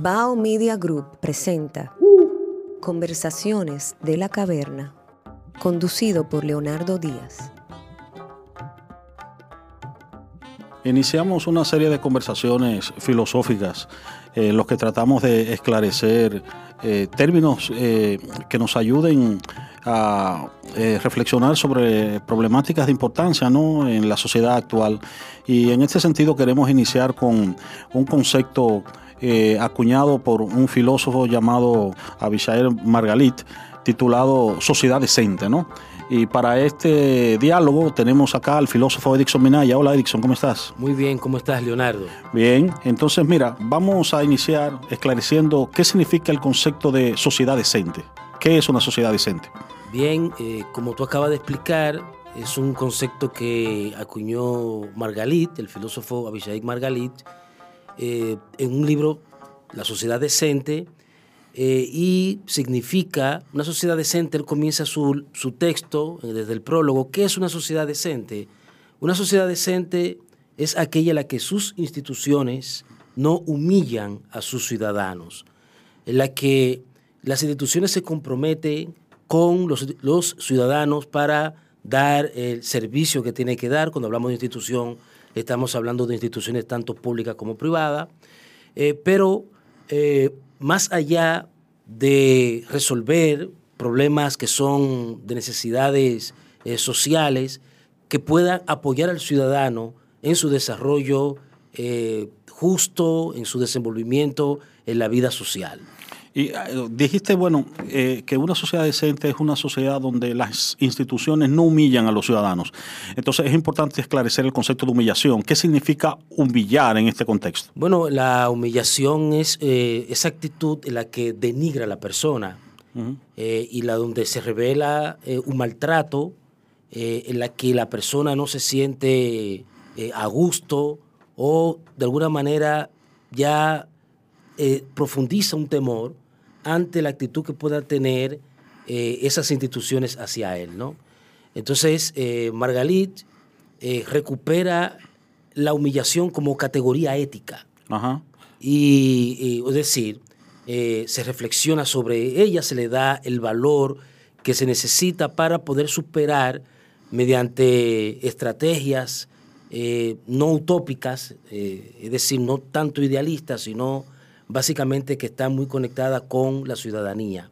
Bao Media Group presenta Conversaciones de la Caverna, conducido por Leonardo Díaz. Iniciamos una serie de conversaciones filosóficas en los que tratamos de esclarecer eh, términos eh, que nos ayuden a eh, reflexionar sobre problemáticas de importancia ¿no? en la sociedad actual. Y en este sentido queremos iniciar con un concepto acuñado por un filósofo llamado Abishai Margalit, titulado Sociedad Decente. ¿no? Y para este diálogo tenemos acá al filósofo Edixon Minaya. Hola Edixon, ¿cómo estás? Muy bien, ¿cómo estás Leonardo? Bien, entonces mira, vamos a iniciar esclareciendo qué significa el concepto de sociedad decente. ¿Qué es una sociedad decente? Bien, eh, como tú acabas de explicar, es un concepto que acuñó Margalit, el filósofo Abishai Margalit, eh, en un libro, La sociedad decente, eh, y significa una sociedad decente. Él comienza su, su texto eh, desde el prólogo. ¿Qué es una sociedad decente? Una sociedad decente es aquella en la que sus instituciones no humillan a sus ciudadanos, en la que las instituciones se comprometen con los, los ciudadanos para dar el servicio que tiene que dar. Cuando hablamos de institución, estamos hablando de instituciones tanto públicas como privadas, eh, pero más allá de resolver problemas que son de necesidades eh, sociales, que puedan apoyar al ciudadano en su desarrollo eh, justo, en su desenvolvimiento en la vida social. Y eh, dijiste, bueno, eh, que una sociedad decente es una sociedad donde las instituciones no humillan a los ciudadanos. Entonces es importante esclarecer el concepto de humillación. ¿Qué significa humillar en este contexto? Bueno, la humillación es eh, esa actitud en la que denigra a la persona y la donde se revela un maltrato, en la que la persona no se siente a gusto o de alguna manera ya profundiza un temor ante la actitud que puedan tener eh, esas instituciones hacia él. ¿no? Entonces, eh, Margalit eh, recupera la humillación como categoría ética. Y, es decir, se reflexiona sobre ella, se le da el valor que se necesita para poder superar mediante estrategias no utópicas, es decir, no tanto idealistas, sino básicamente que está muy conectada con la ciudadanía.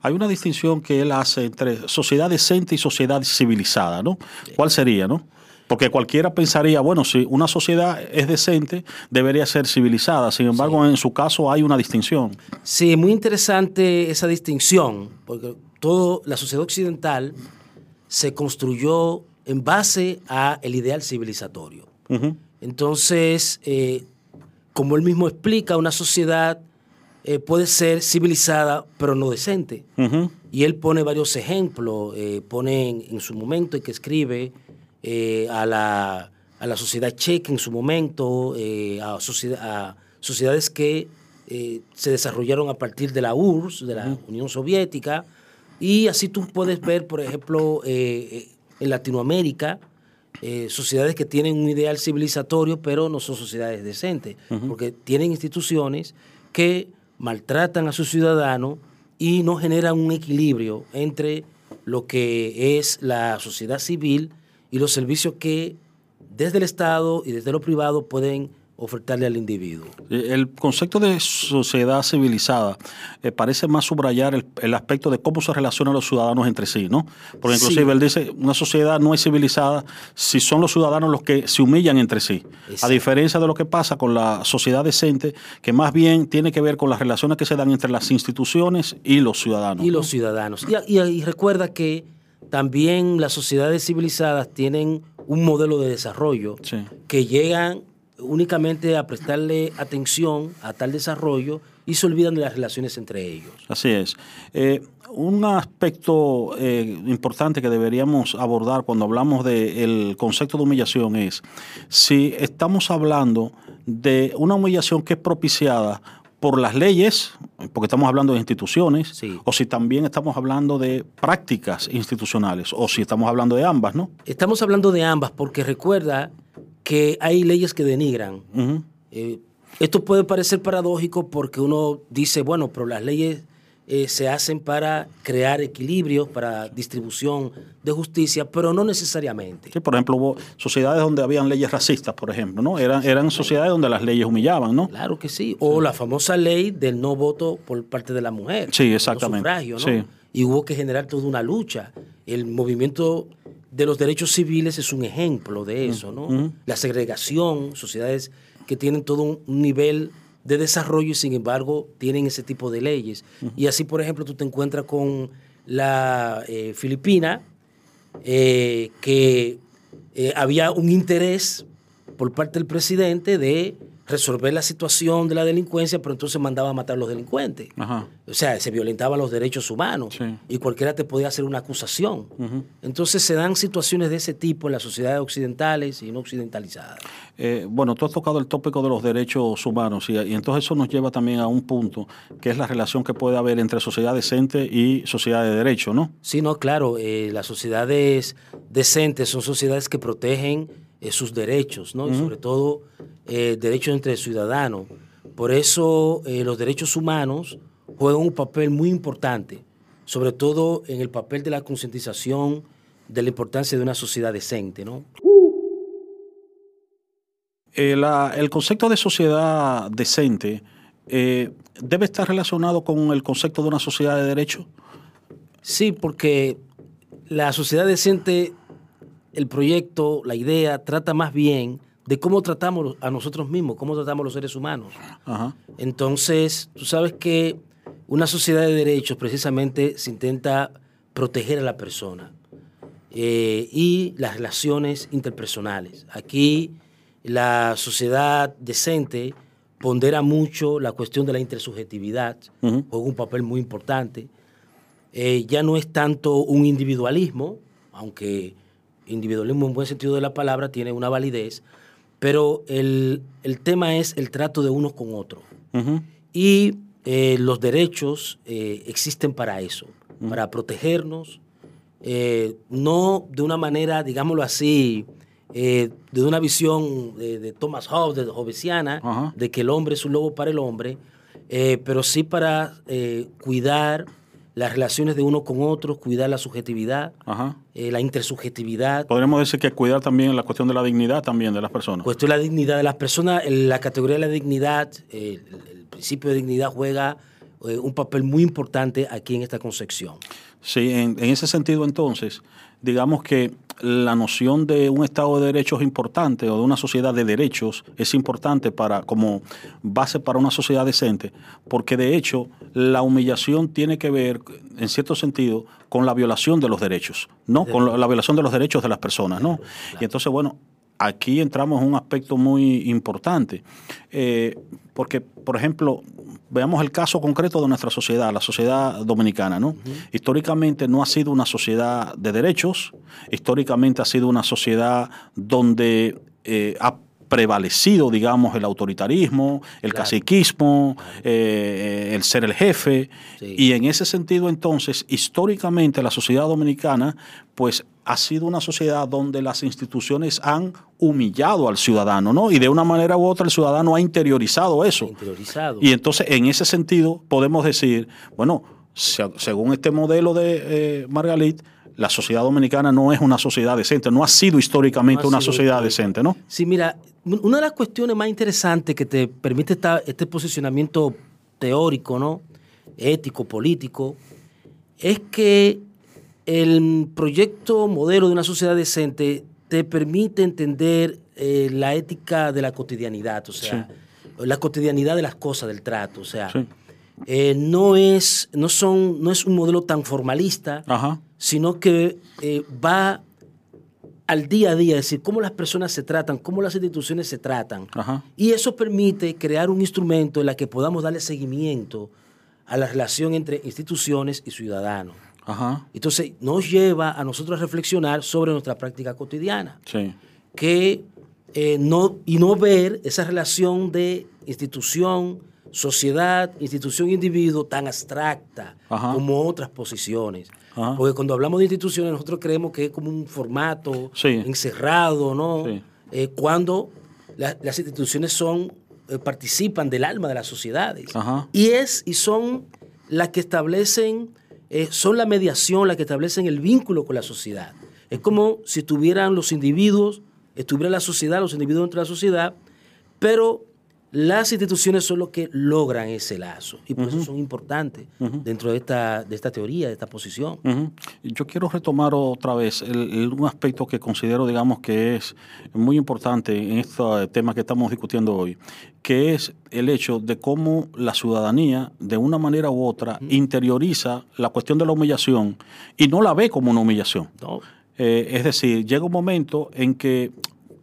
Hay una distinción que él hace entre sociedad decente y sociedad civilizada, ¿no? ¿Cuál sería, no? Porque cualquiera pensaría, bueno, si una sociedad es decente, debería ser civilizada. Sin embargo, en su caso hay una distinción. Sí, muy interesante esa distinción, porque toda la sociedad occidental se construyó en base a el ideal civilizatorio. Entonces, eh, como él mismo explica, una sociedad eh, puede ser civilizada, pero no decente. Y él pone varios ejemplos, eh, pone en, su momento en que escribe eh, a, la, sociedad checa en su momento, a, sociedades que se desarrollaron a partir de la URSS, de la Unión Soviética, y así tú puedes ver, por ejemplo, en Latinoamérica, eh, sociedades que tienen un ideal civilizatorio, pero no son sociedades decentes, porque tienen instituciones que maltratan a sus ciudadanos y no generan un equilibrio entre lo que es la sociedad civil y los servicios que desde el Estado y desde lo privado pueden ofertarle al individuo. Eh, el concepto de sociedad civilizada eh, parece más subrayar el, aspecto de cómo se relacionan los ciudadanos entre sí, ¿no? Porque inclusive él dice, una sociedad no es civilizada si son los ciudadanos los que se humillan entre sí, a diferencia de lo que pasa con la sociedad decente, que más bien tiene que ver con las relaciones que se dan entre las instituciones y los ciudadanos. Y los ciudadanos. Y, recuerda que también las sociedades civilizadas tienen un modelo de desarrollo que llegan únicamente a prestarle atención a tal desarrollo y se olvidan de las relaciones entre ellos. Así es. Eh, un aspecto eh, importante que deberíamos abordar cuando hablamos del concepto de humillación es si estamos hablando de una humillación que es propiciada por las leyes, porque estamos hablando de instituciones, o si también estamos hablando de prácticas institucionales, o si estamos hablando de ambas, ¿no? Estamos hablando de ambas, porque recuerda que hay leyes que denigran. Eh, Esto puede parecer paradójico porque uno dice, bueno, pero las leyes eh, se hacen para crear equilibrios, para distribución de justicia, pero no necesariamente. Sí, por ejemplo, hubo sociedades donde habían leyes racistas, por ejemplo, ¿no? Eran, eran sociedades donde las leyes humillaban, ¿no? Claro que sí. O la famosa ley del no voto por parte de la mujer. Sí, exactamente. ¿no? Sí. Y hubo que generar toda una lucha. El movimiento de los derechos civiles es un ejemplo de eso, ¿no? La segregación, sociedades que tienen todo un nivel de desarrollo y sin embargo tienen ese tipo de leyes. Y así, por ejemplo, tú te encuentras con la eh, Filipina, eh, que eh, había un interés por parte del presidente de resolver la situación de la delincuencia, pero entonces mandaba a matar a los delincuentes. O sea, se violentaban los derechos humanos y cualquiera te podía hacer una acusación. Entonces se dan situaciones de ese tipo en las sociedades occidentales y no occidentalizadas. Eh, bueno, tú has tocado el tópico de los derechos humanos y, entonces eso nos lleva también a un punto, que es la relación que puede haber entre sociedad decente y sociedad de derecho, ¿no? Sí, no, claro. Eh, las sociedades decentes son sociedades que protegen eh, sus derechos, ¿no? Y sobre todo eh, derechos entre ciudadanos. Por eso eh, los derechos humanos juegan un papel muy importante, sobre todo en el papel de la concientización de la importancia de una sociedad decente, ¿no? el concepto de sociedad decente debe estar relacionado con el concepto de una sociedad de derecho. Sí, porque la sociedad decente el proyecto, la idea, trata más bien de cómo tratamos a nosotros mismos, cómo tratamos a los seres humanos. Entonces, tú sabes que una sociedad de derechos precisamente se intenta proteger a la persona eh, y las relaciones interpersonales. Aquí la sociedad decente pondera mucho la cuestión de la intersubjetividad, juega un papel muy importante. Eh, ya no es tanto un individualismo, aunque individualismo en buen sentido de la palabra tiene una validez, pero el, tema es el trato de unos con otros. Y eh, los derechos eh, existen para eso, para protegernos, eh, no de una manera, digámoslo así, de una visión de, Thomas Hobbes, de Hobbesiana, de que el hombre es un lobo para el hombre, pero sí para cuidar las relaciones de uno con otro, cuidar la subjetividad, eh, la intersubjetividad. Podríamos decir que cuidar también la cuestión de la dignidad también de las personas. Cuestión de la dignidad de las personas, la categoría de la dignidad, el, principio de dignidad juega eh, un papel muy importante aquí en esta concepción. Sí, en, en ese sentido entonces, digamos que la noción de un Estado de Derechos importante o de una sociedad de derechos es importante para como base para una sociedad decente, porque de hecho la humillación tiene que ver, en cierto sentido, con la violación de los derechos, ¿no? Con la violación de los derechos de las personas, ¿no? Y entonces, bueno, aquí entramos en un aspecto muy importante, eh, porque, por ejemplo, veamos el caso concreto de nuestra sociedad, la sociedad dominicana, ¿no? Históricamente no ha sido una sociedad de derechos, históricamente ha sido una sociedad donde eh, ha prevalecido, digamos, el autoritarismo, el caciquismo, eh, el ser el jefe. Y en ese sentido, entonces, históricamente la sociedad dominicana, pues ha sido una sociedad donde las instituciones han humillado al ciudadano, ¿no? Y de una manera u otra el ciudadano ha interiorizado eso. Interiorizado. Y entonces, en ese sentido, podemos decir, bueno, según este modelo de eh, Margalit, la sociedad dominicana no es una sociedad decente, no ha sido históricamente una sociedad decente, ¿no? Sí, mira, una de las cuestiones más interesantes que te permite este posicionamiento teórico, ¿no? Ético, político, es que el proyecto modelo de una sociedad decente te permite entender eh, la ética de la cotidianidad, o sea, la cotidianidad de las cosas, del trato, o sea, eh, no, es, no, son, no es un modelo tan formalista, sino que eh, va al día a día, es decir, cómo las personas se tratan, cómo las instituciones se tratan. Y eso permite crear un instrumento en el que podamos darle seguimiento a la relación entre instituciones y ciudadanos. Entonces, nos lleva a nosotros a reflexionar sobre nuestra práctica cotidiana. Que, eh, no, y no ver esa relación de institución, sociedad, institución, individuo tan abstracta como otras posiciones. Porque cuando hablamos de instituciones, nosotros creemos que es como un formato encerrado, ¿no? Eh, cuando las instituciones son eh, participan del alma de las sociedades. Ajá. Y es y son las que establecen, eh, son la mediación, las que establecen el vínculo con la sociedad. Es como si estuvieran los individuos, estuviera la sociedad, los individuos dentro de la sociedad, pero las instituciones son los que logran ese lazo y por eso son importantes dentro de esta, de esta teoría, de esta posición. Yo quiero retomar otra vez el- el- un aspecto que considero, digamos, que es muy importante en este tema que estamos discutiendo hoy, que es el hecho de cómo la ciudadanía, de una manera u otra, interioriza la cuestión de la humillación y no la ve como una humillación. ¿no? Eh, es decir, llega un momento en que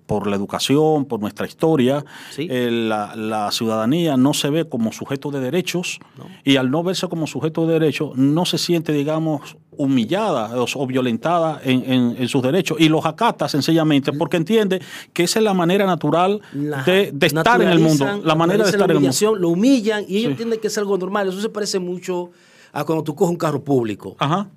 por la educación, por nuestra historia, Sí. eh, la, la ciudadanía no se ve como sujeto de derechos No. y al no verse como sujeto de derechos no se siente, digamos, humillada o, o violentada en, en- en sus derechos y los acata sencillamente porque entiende que esa es la manera natural La- de, de estar en el mundo, la manera de estar la en el mundo. Lo humillan y ellos Sí. entienden que es algo normal. Eso se parece mucho a cuando tú coges un carro público. Ajá.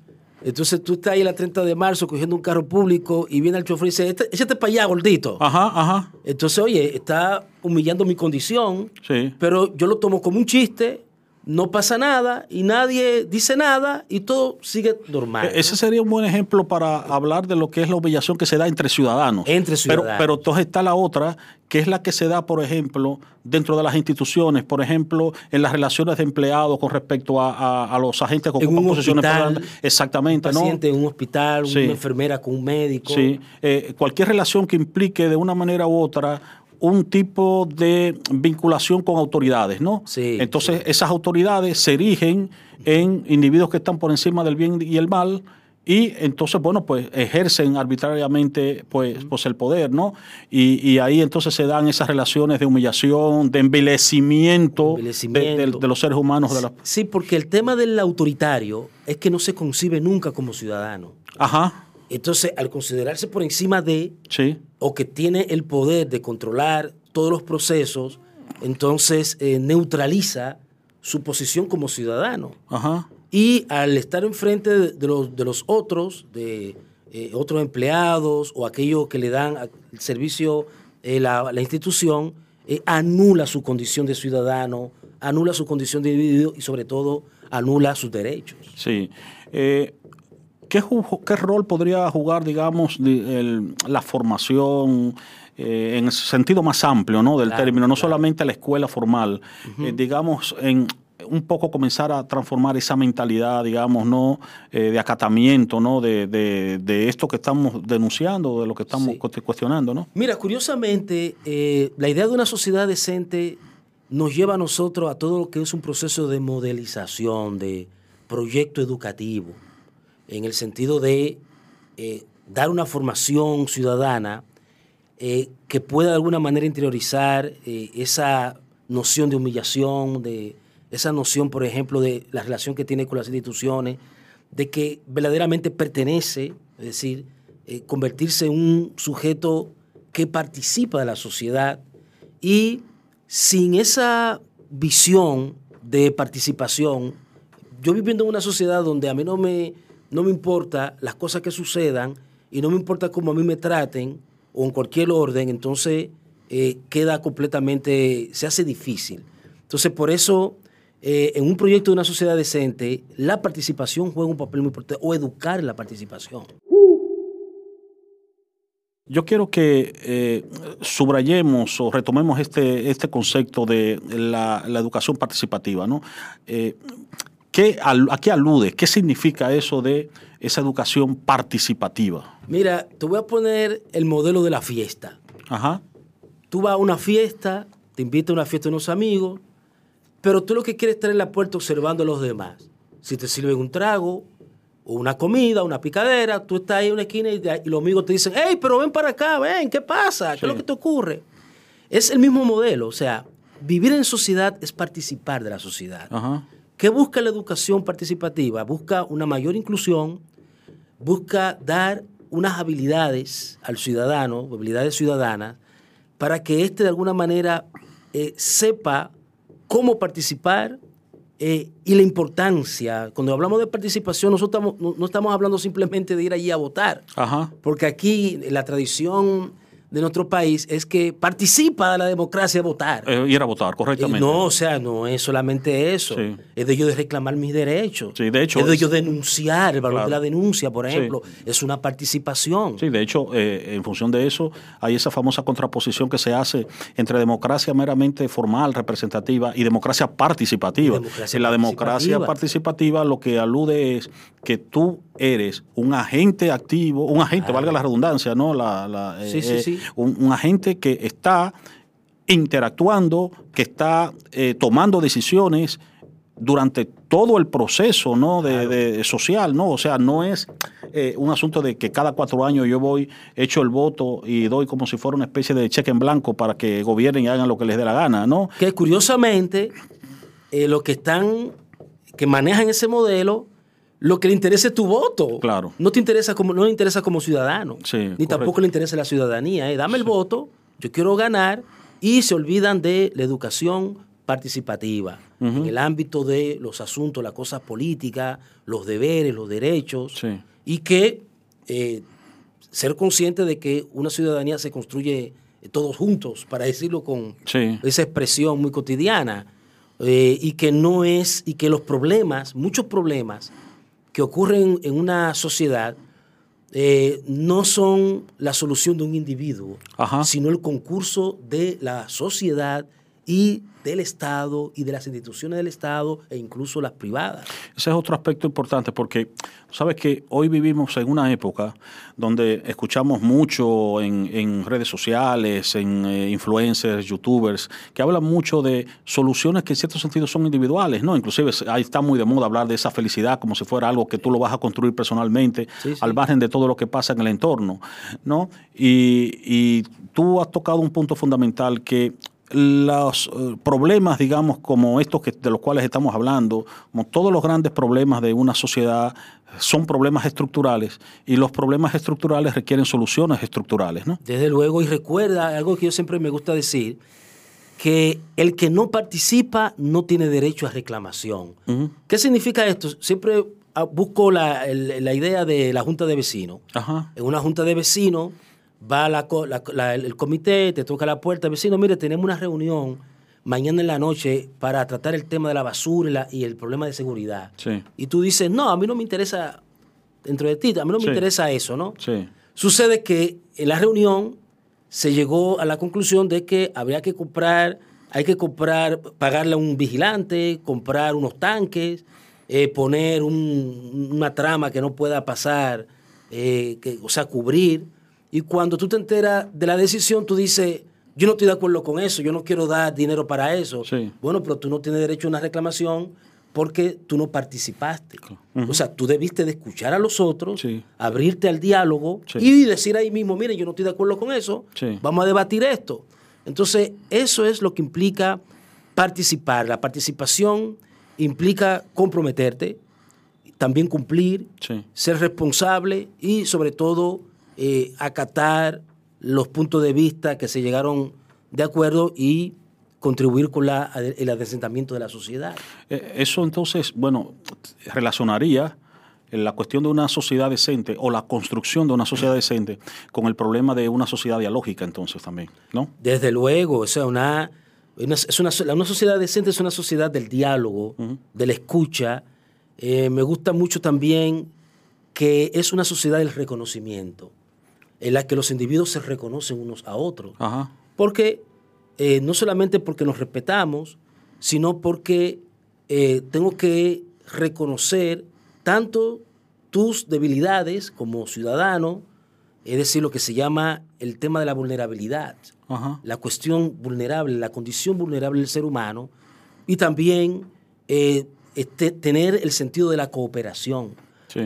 Entonces tú estás ahí la 30 de marzo cogiendo un carro público y viene el chofer y dice, "Este- échate para allá, gordito. Ajá, ajá. Entonces, oye, está humillando mi condición, Sí. pero yo lo tomo como un chiste, no pasa nada y nadie dice nada y todo sigue normal. E- Ese sería un buen ejemplo para hablar de lo que es la humillación que se da entre ciudadanos. Entre Pero, ciudadanos. pero entonces está la otra, que es la que se da, por ejemplo, dentro de las instituciones, por ejemplo, en las relaciones de empleados con respecto a, a- a los agentes que En ocupan un posiciones hospital. Exactamente, un ¿no? paciente en un hospital, Sí. una enfermera con un médico. Sí, eh, cualquier relación que implique de una manera u otra un tipo de vinculación con autoridades, ¿no? Sí, Entonces, esas autoridades se erigen en individuos que están por encima del bien y el mal y entonces, bueno, pues ejercen arbitrariamente pues, pues el poder, ¿no? Y, y ahí entonces se dan esas relaciones de humillación, de envilecimiento, de- de- Envilecimiento. De, los seres humanos. De la... Sí, porque el tema del autoritario es que no se concibe nunca como ciudadano. Ajá, Entonces, al considerarse por encima de, sí, o que tiene el poder de controlar todos los procesos, entonces eh, neutraliza su posición como ciudadano. ajá, Y al estar enfrente de, de los, de los otros, de eh, otros empleados o aquellos que le dan el servicio, eh, la, la institución, anula su condición de ciudadano, anula su condición de individuo y sobre todo anula sus derechos. Sí. Eh, ¿qué, rol podría jugar, digamos, el- la formación eh, en el sentido más amplio ¿no? del Claro, término? No claro. solamente la escuela formal, eh, digamos, en un poco comenzar a transformar esa mentalidad, digamos, ¿no? Eh, de acatamiento, ¿no? De, de- de esto que estamos denunciando, de lo que estamos Sí. cuestionando, ¿no? Mira, curiosamente, la idea de una sociedad decente nos lleva a nosotros a todo lo que es un proceso de modelización, de proyecto educativo, en el sentido de eh, dar una formación ciudadana eh, que pueda de alguna manera interiorizar eh, esa noción de humillación, de esa noción, por ejemplo, de la relación que tiene con las instituciones, de que verdaderamente pertenece, es decir, convertirse en un sujeto que participa de la sociedad y sin esa visión de participación, yo viviendo en una sociedad donde a mí no me, no me importa las cosas que sucedan y no me importa cómo a mí me traten o en cualquier orden, entonces eh, queda completamente, se hace difícil. Entonces, por eso, eh, en un proyecto de una sociedad decente, la participación juega un papel muy importante, o educar la participación. Yo quiero que eh, subrayemos o retomemos este, este concepto de la, educación participativa. ¿no? ¿Qué al- ¿A qué alude? ¿Qué significa eso de esa educación participativa? Mira, te voy a poner el modelo de la fiesta. Ajá, Tú vas a una fiesta, te invitan a una fiesta de unos amigos, pero tú lo que quieres es estar en la puerta observando a los demás. Si te sirven un trago, o una comida, una picadera, tú estás ahí en una esquina y, y los amigos te dicen, hey, pero ven para acá, ven, ¿qué pasa? ¿Qué es lo que te ocurre? Es el mismo modelo, o sea, vivir en sociedad es participar de la sociedad. ajá, ¿Qué busca la educación participativa? Busca una mayor inclusión, busca dar unas habilidades al ciudadano, habilidades ciudadanas, para que éste de alguna manera eh, sepa cómo participar eh, y la importancia. Cuando hablamos de participación, nosotros estamos- no, no estamos hablando simplemente de ir allí a votar, ajá, porque aquí la tradición de nuestro país es que participa de la democracia a votar. Eh, ir a votar, correctamente. Eh, no, o sea, no es solamente eso. Es de yo de reclamar mis derechos. Sí, de hecho. Es de yo denunciar, el valor de la denuncia, por ejemplo. Es una participación. Sí, de hecho, eh, en función de eso, hay esa famosa contraposición que se hace entre democracia meramente formal, representativa, y democracia participativa. en la democracia participativa lo que alude es que tú eres un agente activo, un agente, valga la redundancia, ¿no? La, sí, sí, sí un, agente que está interactuando, que está eh, tomando decisiones durante todo el proceso ¿no? de, social, ¿no? O sea, no es eh, un asunto de que cada cuatro años yo voy, echo el voto y doy como si fuera una especie de cheque en blanco para que gobiernen y hagan lo que les dé la gana, ¿no? Que curiosamente, eh, los que están, que manejan ese modelo, lo que le interesa es tu voto. Claro. No te interesa como, no le interesa como ciudadano. Sí, ni tampoco le interesa la ciudadanía. ¿eh? Dame el voto, yo quiero ganar, y se olvidan de la educación participativa, en el ámbito de los asuntos, las cosas políticas, los deberes, los derechos, y que eh, ser consciente de que una ciudadanía se construye todos juntos, para decirlo con esa expresión muy cotidiana, eh, y que no es, y que los problemas, muchos problemas, que ocurren en una sociedad eh, no son la solución de un individuo, sino el concurso de la sociedad y del Estado y de las instituciones del Estado e incluso las privadas. Ese es otro aspecto importante porque sabes que hoy vivimos en una época donde escuchamos mucho en, redes sociales, en eh, influencers, youtubers, que hablan mucho de soluciones que en cierto sentido son individuales, ¿no? Inclusive ahí está muy de moda hablar de esa felicidad como si fuera algo que tú lo vas a construir personalmente, al margen de todo lo que pasa en el entorno, ¿no? Y, y tú has tocado un punto fundamental que los eh, problemas, digamos, como estos que, de los cuales estamos hablando, como todos los grandes problemas de una sociedad, son problemas estructurales y los problemas estructurales requieren soluciones estructurales, ¿no? Desde luego, y recuerda algo que yo siempre me gusta decir, que el que no participa no tiene derecho a reclamación. ¿Qué significa esto? Siempre ah, busco la, idea de la junta de vecinos. En una junta de vecinos va la, el comité, te toca la puerta, vecino, mire, tenemos una reunión mañana en la noche para tratar el tema de la basura y, el problema de seguridad. Y tú dices, no, a mí no me interesa, dentro de ti, a mí no me interesa eso, ¿no? Sucede que en la reunión se llegó a la conclusión de que habría que comprar, hay que comprar, pagarle a un vigilante, comprar unos tanques, eh, poner una trama que no pueda pasar, eh, que, o sea, cubrir y cuando tú te enteras de la decisión, tú dices, yo no estoy de acuerdo con eso, yo no quiero dar dinero para eso. Bueno, pero tú no tienes derecho a una reclamación porque tú no participaste. O sea, tú debiste de escuchar a los otros, abrirte al diálogo y decir ahí mismo, miren, yo no estoy de acuerdo con eso, vamos a debatir esto. Entonces, eso es lo que implica participar. La participación implica comprometerte, también cumplir, ser responsable y sobre todo eh, acatar los puntos de vista que se llegaron de acuerdo y contribuir con la, el adesentamiento de la sociedad. Eh, eso entonces, bueno, relacionaría la cuestión de una sociedad decente o la construcción de una sociedad decente con el problema de una sociedad dialógica entonces también, ¿no? Desde luego, o sea, una, es una, una sociedad decente es una sociedad del diálogo, de la escucha. Eh, me gusta mucho también que es una sociedad del reconocimiento en la que los individuos se reconocen unos a otros. Porque eh, no solamente porque nos respetamos, sino porque eh, tengo que reconocer tanto tus debilidades como ciudadano, es decir, lo que se llama el tema de la vulnerabilidad, la cuestión vulnerable, la condición vulnerable del ser humano, y también eh, este, tener el sentido de la cooperación.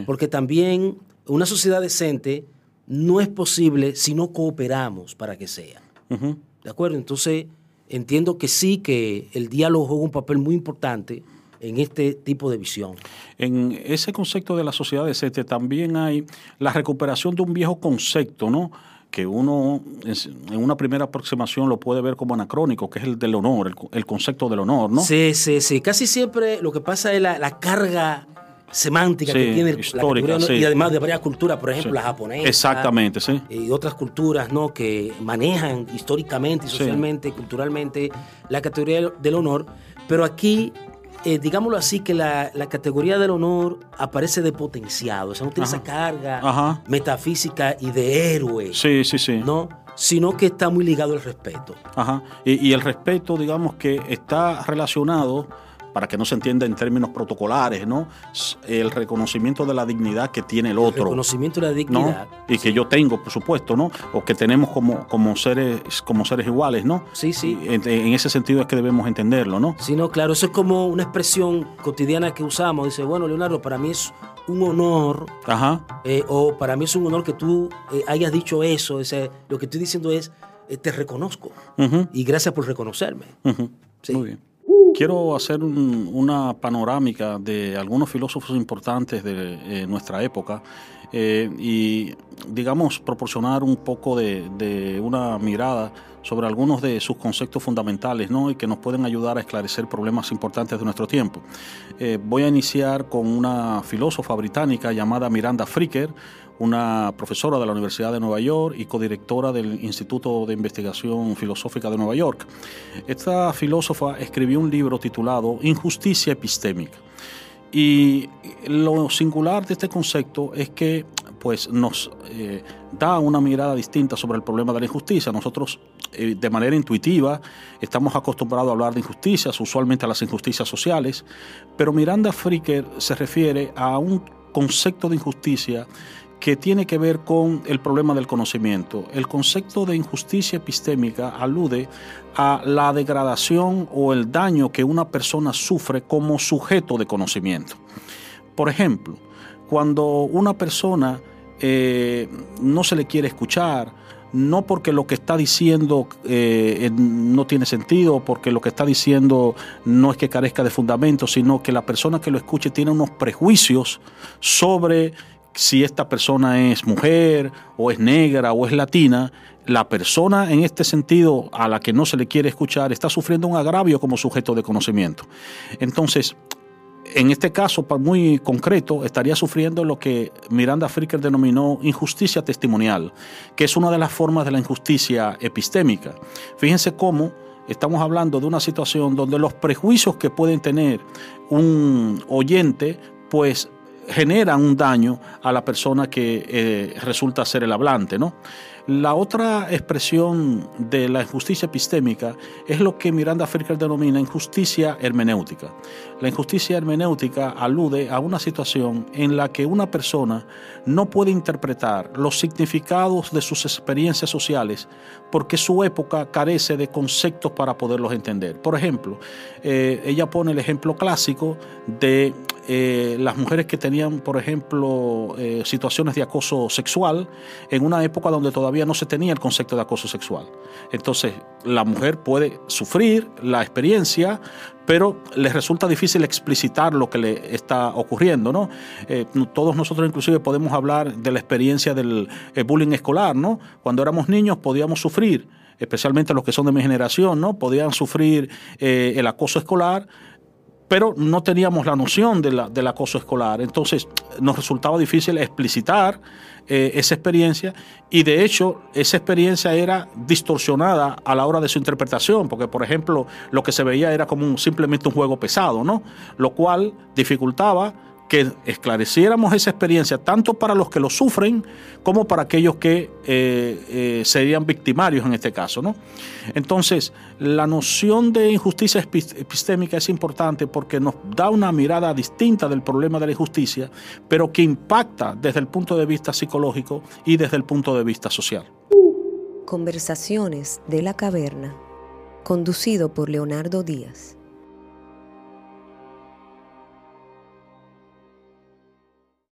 Porque también una sociedad decente no es posible si no cooperamos para que sea. ¿De acuerdo? Entonces, entiendo que sí, que el diálogo juega un papel muy importante en este tipo de visión. En ese concepto de la sociedad decente también hay la recuperación de un viejo concepto, ¿no? que uno en una primera aproximación lo puede ver como anacrónico, que es el del honor, el, concepto del honor, ¿no? Sí, sí, sí. Casi siempre lo que pasa es la, la carga semántica que tiene histórica, la y además de varias culturas, por ejemplo, la japonesa. Exactamente, sí. Y otras culturas, ¿no? Que manejan históricamente, socialmente, culturalmente la categoría del honor. Pero aquí eh, digámoslo así, que la, categoría del honor aparece de potenciado, o sea, no tiene esa carga metafísica y de héroe. Sí, sí, sí. ¿no? Sino que está muy ligado al respeto. Ajá. Y, y el respeto, digamos que está relacionado para que no se entienda en términos protocolares, ¿no? El reconocimiento de la dignidad que tiene el otro. El reconocimiento de la dignidad. Y que yo tengo, por supuesto, ¿no? O que tenemos como, como, seres, como seres iguales, ¿no? Sí, sí. En, ese sentido es que debemos entenderlo, ¿no? Sí, no, claro, eso es como una expresión cotidiana que usamos. Dice, bueno, Leonardo, para mí es un honor, Ajá. Eh, o para mí es un honor que tú eh, hayas dicho eso. Ese, lo que estoy diciendo es, eh, te reconozco. Y gracias por reconocerme. sí. Muy bien. Quiero hacer una panorámica de algunos filósofos importantes de eh, nuestra época eh, y, digamos, proporcionar un poco de, una mirada sobre algunos de sus conceptos fundamentales ¿no? y que nos pueden ayudar a esclarecer problemas importantes de nuestro tiempo. Eh, voy a iniciar con una filósofa británica llamada Miranda Fricker, una profesora de la Universidad de Nueva York y codirectora del Instituto de Investigación Filosófica de Nueva York. Esta filósofa escribió un libro titulado Injusticia epistémica. Y lo singular de este concepto es que pues, nos eh, da una mirada distinta sobre el problema de la injusticia. Nosotros, eh, de manera intuitiva, estamos acostumbrados a hablar de injusticias, usualmente a las injusticias sociales, pero Miranda Fricker se refiere a un concepto de injusticia que tiene que ver con el problema del conocimiento. El concepto de injusticia epistémica alude a la degradación o el daño que una persona sufre como sujeto de conocimiento. Por ejemplo, cuando una persona eh, no se le quiere escuchar, no porque lo que está diciendo eh, no tiene sentido, porque lo que está diciendo no es que carezca de fundamento, sino que la persona que lo escuche tiene unos prejuicios sobre si esta persona es mujer o es negra o es latina, la persona en este sentido a la que no se le quiere escuchar está sufriendo un agravio como sujeto de conocimiento. Entonces, en este caso muy concreto, estaría sufriendo lo que Miranda Fricker denominó injusticia testimonial, que es una de las formas de la injusticia epistémica. Fíjense cómo estamos hablando de una situación donde los prejuicios que pueden tener un oyente, pues generan un daño a la persona que eh, resulta ser el hablante, ¿no? La otra expresión de la injusticia epistémica es lo que Miranda Fricker denomina injusticia hermenéutica. La injusticia hermenéutica alude a una situación en la que una persona no puede interpretar los significados de sus experiencias sociales porque su época carece de conceptos para poderlos entender. Por ejemplo, eh, ella pone el ejemplo clásico de eh, las mujeres que tenían, por ejemplo, eh, situaciones de acoso sexual en una época donde todavía no se tenía el concepto de acoso sexual. Entonces, la mujer puede sufrir la experiencia, pero les resulta difícil explicitar lo que le está ocurriendo, ¿no? Eh, todos nosotros inclusive podemos hablar de la experiencia del bullying escolar, ¿no? Cuando éramos niños podíamos sufrir especialmente los que son de mi generación, ¿no? Podían sufrir el acoso escolar, pero no teníamos la noción de la, del acoso escolar. Entonces nos resultaba difícil explicitar eh, esa experiencia y de hecho esa experiencia era distorsionada a la hora de su interpretación, porque por ejemplo lo que se veía era como simplemente un juego pesado, ¿no? Lo cual dificultaba que esclareciéramos esa experiencia tanto para los que lo sufren como para aquellos que eh, eh, serían victimarios en este caso. ¿no? Entonces, la noción de injusticia epistémica es importante porque nos da una mirada distinta del problema de la injusticia, pero que impacta desde el punto de vista psicológico y desde el punto de vista social. Conversaciones de la caverna, conducido por Leonardo Díaz.